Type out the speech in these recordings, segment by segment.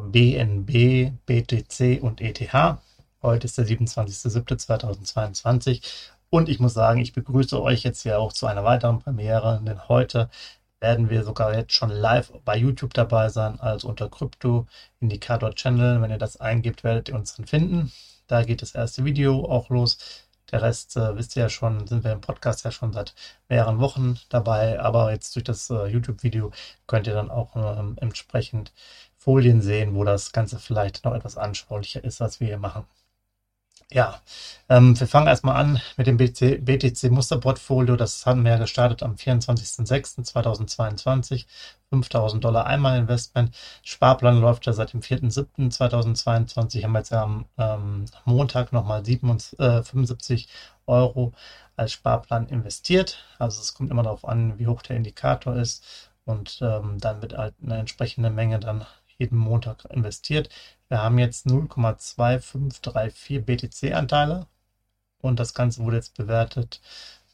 BNB, BTC und ETH. Heute ist der 27.07.2022 und ich muss sagen, ich begrüße euch jetzt hier auch zu einer weiteren Premiere, denn heute werden wir sogar jetzt schon live bei YouTube dabei sein, also unter Krypto Indikator Channel. Wenn ihr das eingibt, werdet ihr uns dann finden. Da geht das erste Video auch los. Der Rest äh, wisst ihr ja schon, sind wir im Podcast ja schon seit mehreren Wochen dabei, aber jetzt durch das äh, YouTube-Video könnt ihr dann auch ähm, entsprechend Folien sehen, wo das Ganze vielleicht noch etwas anschaulicher ist, was wir hier machen. Ja, ähm, wir fangen erstmal an mit dem BTC, BTC Musterportfolio. Das haben wir gestartet am 24.06.2022. 5000 Dollar einmal Investment. Sparplan läuft ja seit dem 4.07.2022. Haben wir jetzt am ähm, Montag nochmal 75 Euro als Sparplan investiert. Also es kommt immer darauf an, wie hoch der Indikator ist. Und ähm, dann wird halt eine entsprechende Menge dann jeden Montag investiert. Wir haben jetzt 0,2534 BTC-Anteile und das Ganze wurde jetzt bewertet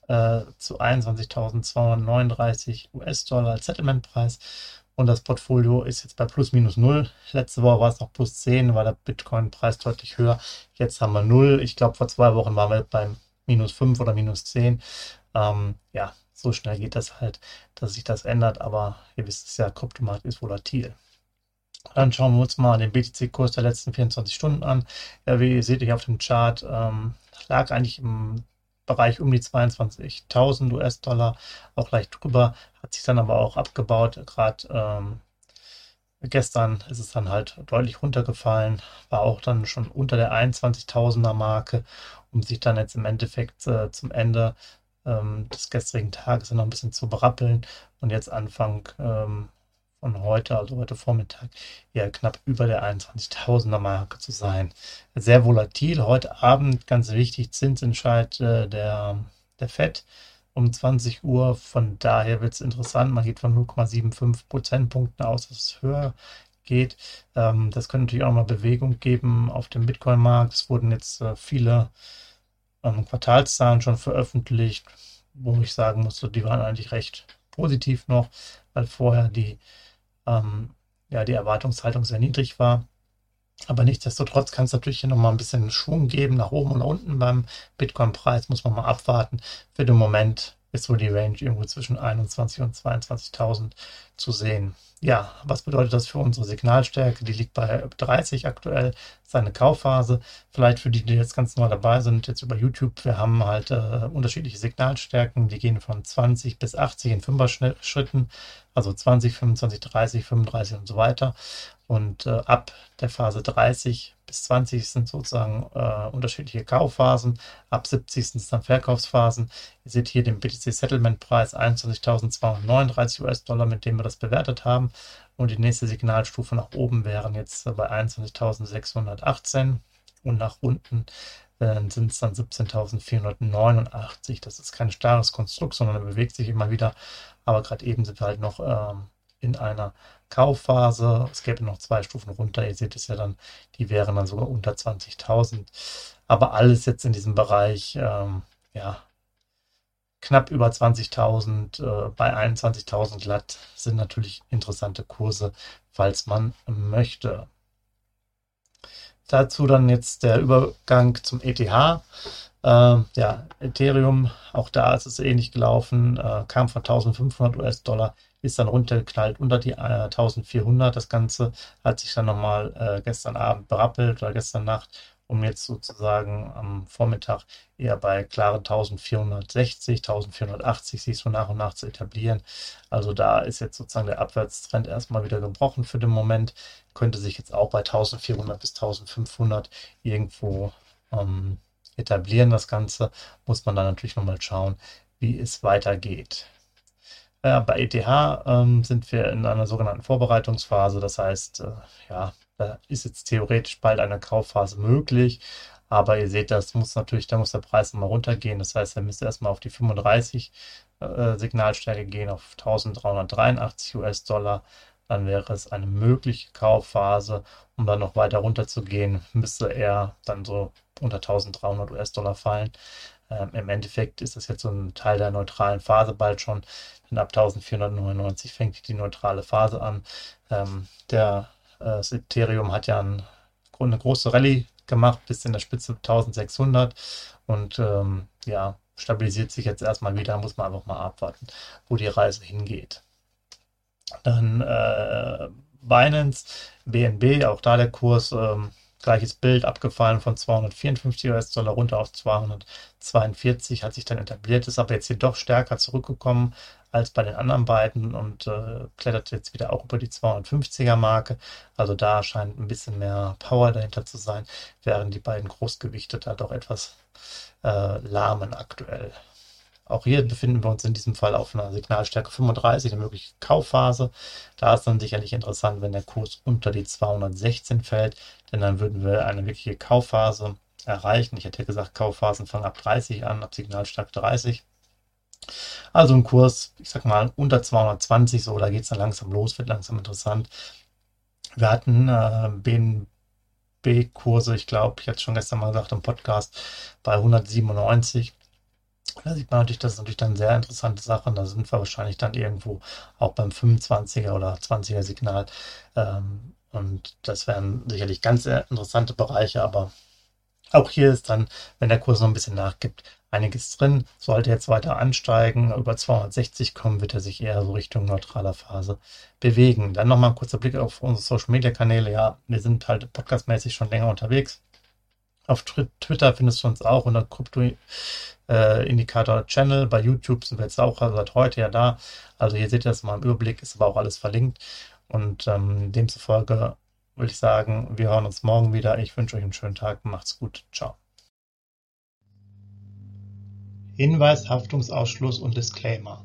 äh, zu 21.239 US-Dollar als Settlement-Preis. Und das Portfolio ist jetzt bei plus minus null. Letzte Woche war es noch plus 10, war der Bitcoin-Preis deutlich höher. Jetzt haben wir null. Ich glaube, vor zwei Wochen waren wir beim minus 5 oder minus 10. Ähm, ja, so schnell geht das halt, dass sich das ändert. Aber ihr wisst es ja, Kryptomarkt ist volatil. Dann schauen wir uns mal den BTC-Kurs der letzten 24 Stunden an. Ja, wie ihr seht hier auf dem Chart, ähm, lag eigentlich im Bereich um die 22.000 US-Dollar, auch leicht drüber, hat sich dann aber auch abgebaut. Gerade ähm, gestern ist es dann halt deutlich runtergefallen, war auch dann schon unter der 21.000er Marke, um sich dann jetzt im Endeffekt äh, zum Ende ähm, des gestrigen Tages noch ein bisschen zu berappeln und jetzt Anfang ähm, von heute, also heute Vormittag, eher knapp über der 21.000er Marke zu sein. Sehr volatil. Heute Abend, ganz wichtig, Zinsentscheid äh, der, der FED um 20 Uhr. Von daher wird es interessant. Man geht von 0,75 Prozentpunkten aus, dass es höher geht. Ähm, das könnte natürlich auch mal Bewegung geben auf dem Bitcoin-Markt. Es wurden jetzt äh, viele ähm, Quartalszahlen schon veröffentlicht, wo ich sagen musste, die waren eigentlich recht positiv noch, weil vorher die ähm, ja, die Erwartungshaltung sehr niedrig war. Aber nichtsdestotrotz kann es natürlich hier nochmal ein bisschen Schwung geben, nach oben und unten beim Bitcoin-Preis, muss man mal abwarten. Für den Moment ist so die Range irgendwo zwischen 21 und 22.000 zu sehen. Ja, was bedeutet das für unsere Signalstärke? Die liegt bei 30 aktuell, seine Kaufphase. Vielleicht für die, die jetzt ganz neu dabei sind, jetzt über YouTube, wir haben halt äh, unterschiedliche Signalstärken, die gehen von 20 bis 80 in Fünfer-Schritten, also 20, 25, 30, 35 und so weiter. Und äh, ab der Phase 30 bis 20 sind sozusagen äh, unterschiedliche Kaufphasen. Ab 70 sind es dann Verkaufsphasen. Ihr seht hier den BTC Settlement Preis 21.239 US-Dollar, mit dem wir das bewertet haben. Und die nächste Signalstufe nach oben wären jetzt bei 21.618 und nach unten äh, sind es dann 17.489. Das ist kein starres Konstrukt, sondern er bewegt sich immer wieder. Aber gerade eben sind wir halt noch ähm, in einer Kaufphase. Es gäbe noch zwei Stufen runter. Ihr seht es ja dann, die wären dann sogar unter 20.000. Aber alles jetzt in diesem Bereich, ähm, ja, knapp über 20.000, äh, bei 21.000 glatt sind natürlich interessante Kurse, falls man möchte. Dazu dann jetzt der Übergang zum ETH. Äh, ja, Ethereum, auch da ist es ähnlich gelaufen, äh, kam von 1500 US-Dollar ist dann runtergeknallt unter die äh, 1400. Das Ganze hat sich dann nochmal äh, gestern Abend berappelt oder gestern Nacht, um jetzt sozusagen am Vormittag eher bei klaren 1460, 1480 sich so nach und nach zu etablieren. Also da ist jetzt sozusagen der Abwärtstrend erstmal wieder gebrochen für den Moment. Könnte sich jetzt auch bei 1400 bis 1500 irgendwo ähm, etablieren. Das Ganze muss man dann natürlich nochmal schauen, wie es weitergeht. Äh, bei ETH ähm, sind wir in einer sogenannten Vorbereitungsphase. Das heißt, äh, ja, da ist jetzt theoretisch bald eine Kaufphase möglich. Aber ihr seht, das muss natürlich, da muss der Preis nochmal runtergehen. Das heißt, er müsste erstmal auf die 35 äh, Signalstärke gehen, auf 1383 US-Dollar. Dann wäre es eine mögliche Kaufphase. Um dann noch weiter runter zu gehen, müsste er dann so unter 1300 US-Dollar fallen. Ähm, Im Endeffekt ist das jetzt so ein Teil der neutralen Phase bald schon. Denn ab 1499 fängt die neutrale Phase an. Ähm, der äh, Ethereum hat ja ein, eine große Rallye gemacht bis in der Spitze 1600 und ähm, ja, stabilisiert sich jetzt erstmal wieder, muss man einfach mal abwarten, wo die Reise hingeht. Dann äh, Binance, BNB, auch da der Kurs ähm, Gleiches Bild abgefallen von 254 US-Dollar runter auf 242, hat sich dann etabliert, ist aber jetzt hier doch stärker zurückgekommen als bei den anderen beiden und äh, klettert jetzt wieder auch über die 250er Marke. Also da scheint ein bisschen mehr Power dahinter zu sein, während die beiden Großgewichte da doch etwas äh, lahmen aktuell. Auch hier befinden wir uns in diesem Fall auf einer Signalstärke 35, eine mögliche Kaufphase. Da ist dann sicherlich interessant, wenn der Kurs unter die 216 fällt, denn dann würden wir eine wirkliche Kaufphase erreichen. Ich hätte gesagt, Kaufphasen fangen ab 30 an, ab Signalstärke 30. Also ein Kurs, ich sag mal, unter 220, so, da geht es dann langsam los, wird langsam interessant. Wir hatten äh, BNB-Kurse, ich glaube, ich hatte es schon gestern mal gesagt im Podcast, bei 197. Da sieht man natürlich, das ist natürlich dann sehr interessante Sachen. Da sind wir wahrscheinlich dann irgendwo auch beim 25er oder 20er Signal. Ähm, und das wären sicherlich ganz interessante Bereiche, aber auch hier ist dann, wenn der Kurs noch ein bisschen nachgibt, einiges drin. Sollte jetzt weiter ansteigen, über 260 kommen, wird er sich eher so Richtung neutraler Phase bewegen. Dann nochmal ein kurzer Blick auf unsere Social Media Kanäle. Ja, wir sind halt podcastmäßig schon länger unterwegs. Auf Twitter findest du uns auch unter Krypto äh, Channel. Bei YouTube sind wir jetzt auch seit heute ja da. Also hier seht ihr das mal im Überblick, ist aber auch alles verlinkt. Und ähm, demzufolge würde ich sagen, wir hören uns morgen wieder. Ich wünsche euch einen schönen Tag. Macht's gut. Ciao. Hinweis, Haftungsausschluss und Disclaimer.